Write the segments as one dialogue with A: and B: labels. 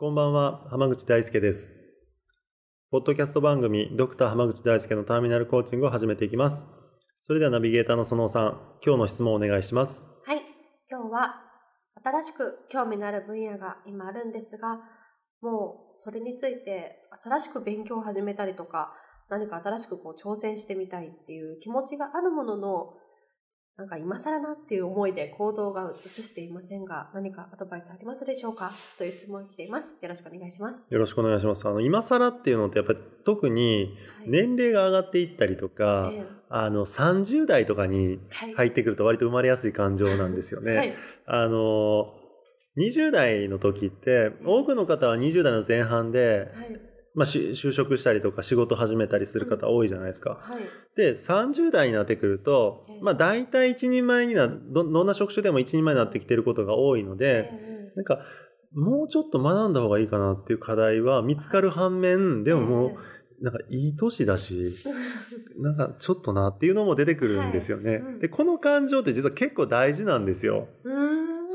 A: こんばんは浜口大輔です。ポッドキャスト番組ドクター浜口大輔のターミナルコーチングを始めていきます。それではナビゲーターの園尾さん今日の質問をお願いします。
B: はい今日は新しく興味のある分野が今あるんですがもうそれについて新しく勉強を始めたりとか何か新しくこう挑戦してみたいっていう気持ちがあるもののなんか今更なっていう思いで行動が移していませんが何かアドバイスありますでしょうか？という質問が来ています。よろしくお願いします。
A: よろしくお願いします。あの今更っていうのってやっぱり特に年齢が上がっていったりとか、はい、あの30代とかに入ってくると割と生まれやすい感情なんですよね、はい、あの20代の時って、多くの方は20代の前半で、はい、まあ、就職したりとか仕事始めたりする方多いじゃないですか。うんはい、で、30代になってくると、まあ大体一人前になど、どんな職種でも一人前になってきてることが多いので、なんか、もうちょっと学んだ方がいいかなっていう課題は見つかる反面、でももう、なんかいい年だし、なんかちょっとなっていうのも出てくるんですよね。はい。うん、で、この感情って実は結構大事なんですよ。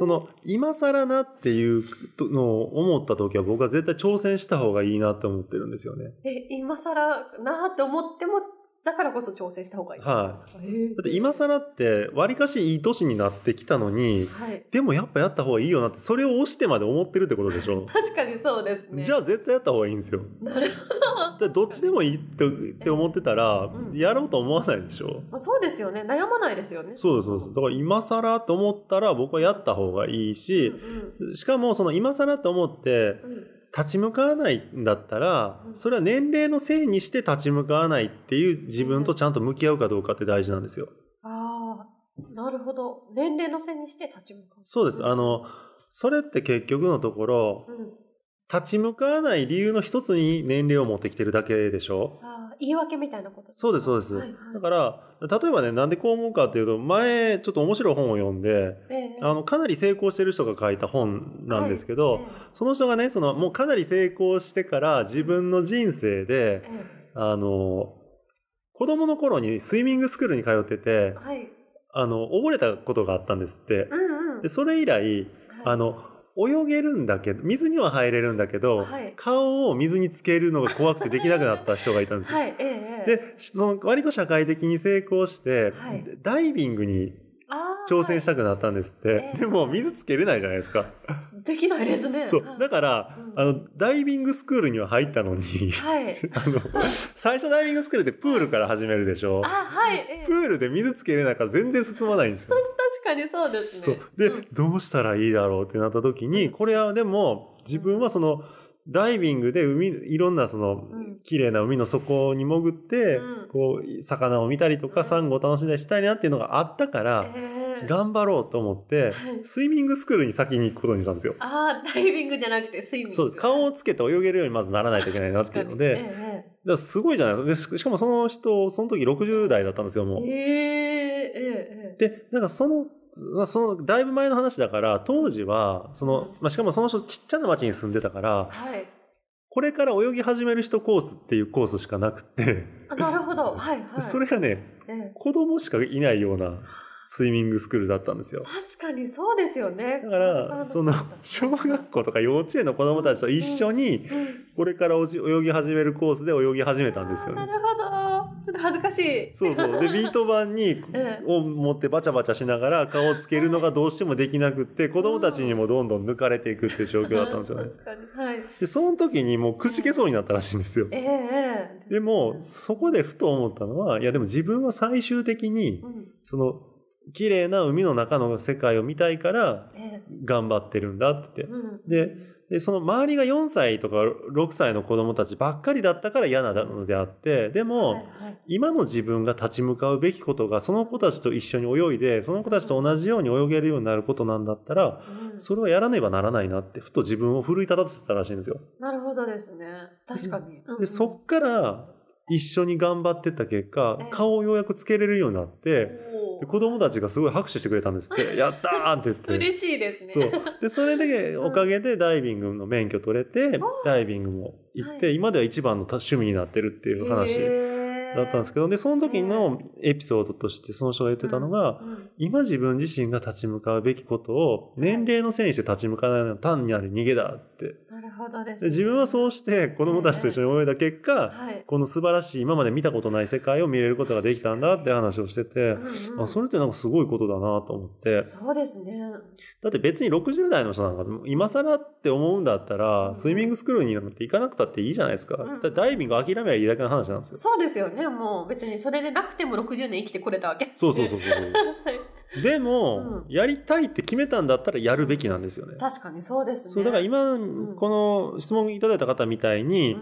A: その、今更なっていうのを思った時は僕は絶対挑戦した方がいいなって思ってるんですよね。
B: え、今更なって思っても、だからこそ挑戦した方がいい
A: はい、だって今更って、わりかしいい年になってきたのに、はい、でもやっぱやった方がいいよなって、それを押してまで思ってるってことでしょ？
B: 確かにそうですね。
A: じゃあ絶対やった方がいいんですよ。
B: なるほ
A: ど。どっちでもいいって思ってたら、やろうと思わないでしょ、
B: まあ、そうですよね。悩まないですよね。
A: そうです、そうです。だから今更と思ったら僕はやった方がいいし、うんうん、しかもその今更と思って、立ち向かわないんだったら、それは年齢のせいにして立ち向かわないっていう自分とちゃんと向き合うかどうかって大事なんですよ。
B: ああ、なるほど。年齢のせいにして立ち向かう。
A: そうです。あの、それって結局のところ、うん立ち向かわない理由の一つに年齢を持ってきてるだけでしょ？
B: あ言い訳みたいなこと
A: そうです、そうです。はいはい、だから、例えばね、なんでこう思うかっていうと、前、ちょっと面白い本を読んで、えー、あの、かなり成功してる人が書いた本なんですけど、はいえー、その人がね、その、もうかなり成功してから自分の人生で、えー、あの、子供の頃にスイミングスクールに通ってて、はい、あの、溺れたことがあったんですって。うんうん、で、それ以来、あの、泳げるんだけど、水には入れるんだけど、はい、顔を水につけるのが怖くてできなくなった人がいたんですよ。はい、ええ、で、その割と社会的に成功して、はい、ダイビングに挑戦したくなったんですって。えー、でも、水つけれないじゃないですか。
B: できないですね。
A: そう。だから、うん、あの、ダイビングスクールには入ったのに、はい。あの、最初ダイビングスクールでプールから始めるでしょ。あ、
B: はい。
A: えー、プールで水つけれないから全然進まないんですよ。
B: 確かにそうですね。
A: で、うん、どうしたらいいだろうってなった時に、これはでも、自分はその、ダイビングで海、いろんなその、綺麗な海の底に潜って、こう、魚を見たりとか、サンゴを楽しんだりしたいなっていうのがあったから、頑張ろうと思って、スイミングスクールに先に行くことにしたんですよ。
B: ああ、ダイビングじゃなくてスイミング。
A: そうです。顔をつけて泳げるようにまずならないといけないなっていうので、だすごいじゃないですか。しかもその人、その時60代だったんですよ、もう。ええで、なんかその、その、だいぶ前の話だから、当時は、その、まあ、しかもその人ちっちゃな町に住んでたから、はい。これから泳ぎ始める人コースっていうコースしかなくて
B: なるほど。はいはい。
A: それがね、ええ、子供しかいないようなスイミングスクールだったんですよ。
B: 確かにそうですよね。
A: だから、その、小学校とか幼稚園の子供たちと一緒に、これから泳ぎ始めるコースで泳ぎ始めたんですよ
B: ね。なるほど。恥ずかしい。
A: そうそう。で、ビート板に、を持ってバチャバチャしながら顔をつけるのがどうしてもできなくって、子供たちにもどんどん抜かれていくっていう状況だったんですよね。確かに。はい。で、その時にもうくじけそうになったらしいんですよ。ええでも、そこでふと思ったのは、いやでも自分は最終的に、その、綺麗な海の中の世界を見たいから頑張ってるんだってででその周りが4歳とか6歳の子供たちばっかりだったから嫌なのであってでも、今の自分が立ち向かうべきことがその子たちと一緒に泳いでその子たちと同じように泳げるようになることなんだったら、それはやらねばならないなってふと自分を奮い立たせたらしいんですよ。
B: なるほどですね。確かに。
A: で、そっから一緒に頑張ってった結果、顔をようやくつけれるようになって、子供たちがすごい拍手してくれたんですって。やったーって言って。
B: 嬉しいですね。
A: そう。で、それで、おかげでダイビングの免許取れて、ダイビングも行って、今では一番の趣味になってるっていう話。だったんですけど、で、その時のエピソードとしてその人が言ってたのが、今自分自身が立ち向かうべきことを年齢のせいにして立ち向かわないのは単にある逃げだって。
B: なるほどです、
A: ね、自分はそうして子供たちと一緒に泳いだ結果、この素晴らしい今まで見たことない世界を見れることができたんだって話をしてて、うんうん、あそれってなんかすごいことだなと思って。
B: そうですね。
A: だって別に60代の人なんか今更って思うんだったら、スイミングスクールになんて行かなくたっていいじゃないですか。うん、ダイビング諦めりゃいいだけの話なんですよ。
B: そうですよね。もう別にそれでなくても60年生きてこれたわけです
A: そうそうそうそう。でも、うん、やりたいって決めたんだったらやるべきなんですよね。
B: 確かにそうですね。
A: そう、だから今、この質問いただいた方みたいに、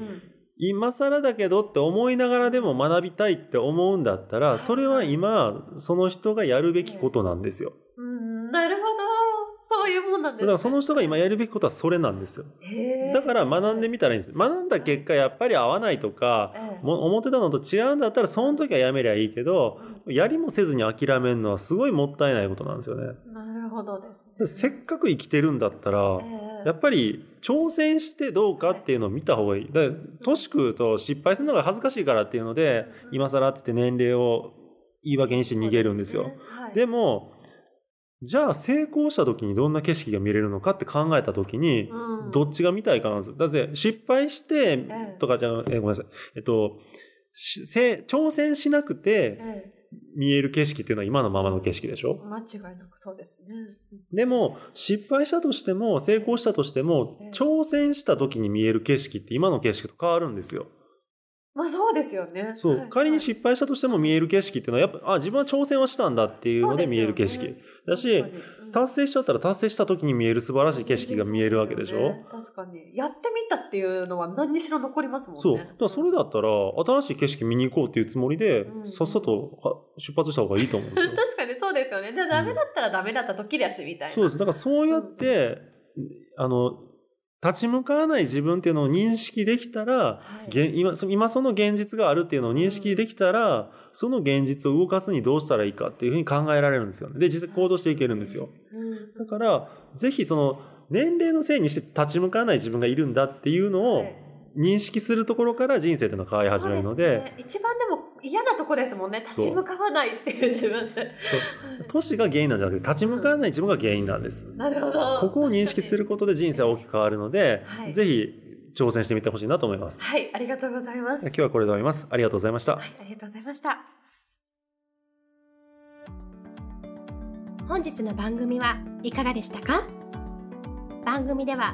A: 今更だけどって思いながらでも学びたいって思うんだったら、それは今、その人がやるべきことなんですよ。
B: なんです、ね、
A: だからその人が今やるべきことはそれなんですよ。だから学んでみたらいいんです。学んだ結果やっぱり合わないとか、も思ってたのと違うんだったらその時はやめりゃいいけど、やりもせずに諦めるのはすごいもったいないことなんですよね。
B: なるほどです、
A: ね、せっかく生きてるんだったら、やっぱり挑戦してどうかっていうのを見た方がいい。だ年食うと失敗するのが恥ずかしいからっていうので、今更ってって年齢を言い訳にして逃げるんですよ。で、も、じゃあ成功した時にどんな景色が見れるのかって考えた時に、どっちが見たいかなんですよ。だって失敗してとかじゃあ、えごめんなさい。えっと、挑戦しなくて見える景色っていうのは今のままの景色でしょ？
B: 間違いなくそうですね。
A: でも失敗したとしても成功したとしても挑戦した時に見える景色って今の景色と変わるんですよ。
B: まあそうですよね。
A: そう、はい、仮に失敗したとしても見える景色っていうのはやっぱあ自分は挑戦はしたんだっていうので見える景色、ね、だし、達成しちゃったら達成した時に見える素晴らしい景色が見えるわけでしょ、ね、
B: 確かに。やってみたっていうのは何にしろ残りますもんね。
A: そう。だからそれだったら新しい景色見に行こうっていうつもりで、うん、さっさと出発した方がいいと思うんですよ。
B: 確かにそうですよね。でダメだったらダメだった時だしみたいな、
A: そうです。だからそうやって、うん、あの立ち向かわない自分っていうのを認識できたら、はい、今今その現実があるっていうのを認識できたら、うん、その現実を動かすにどうしたらいいかっていうふうに考えられるんですよね。で、実際行動していけるんですよ。だから、ぜひその年齢のせいにして立ち向かわない自分がいるんだっていうのを、はい認識するところから人生っていうのは変わり始めるので、ね、
B: 一番でも嫌なとこですもんね。立ち向かわないっていう自分って。
A: 都市が原因なんじゃなくて立ち向かわない自分が原因なんです、
B: なるほど。
A: ここを認識することで人生は大きく変わるので、はい、ぜひ挑戦してみてほしいなと思います。
B: はいありがとうございます。
A: 今日はこれで終わります。ありがとうございました、
B: はい、ありがとうございました。
C: 本日の番組はいかがでしたか？番組では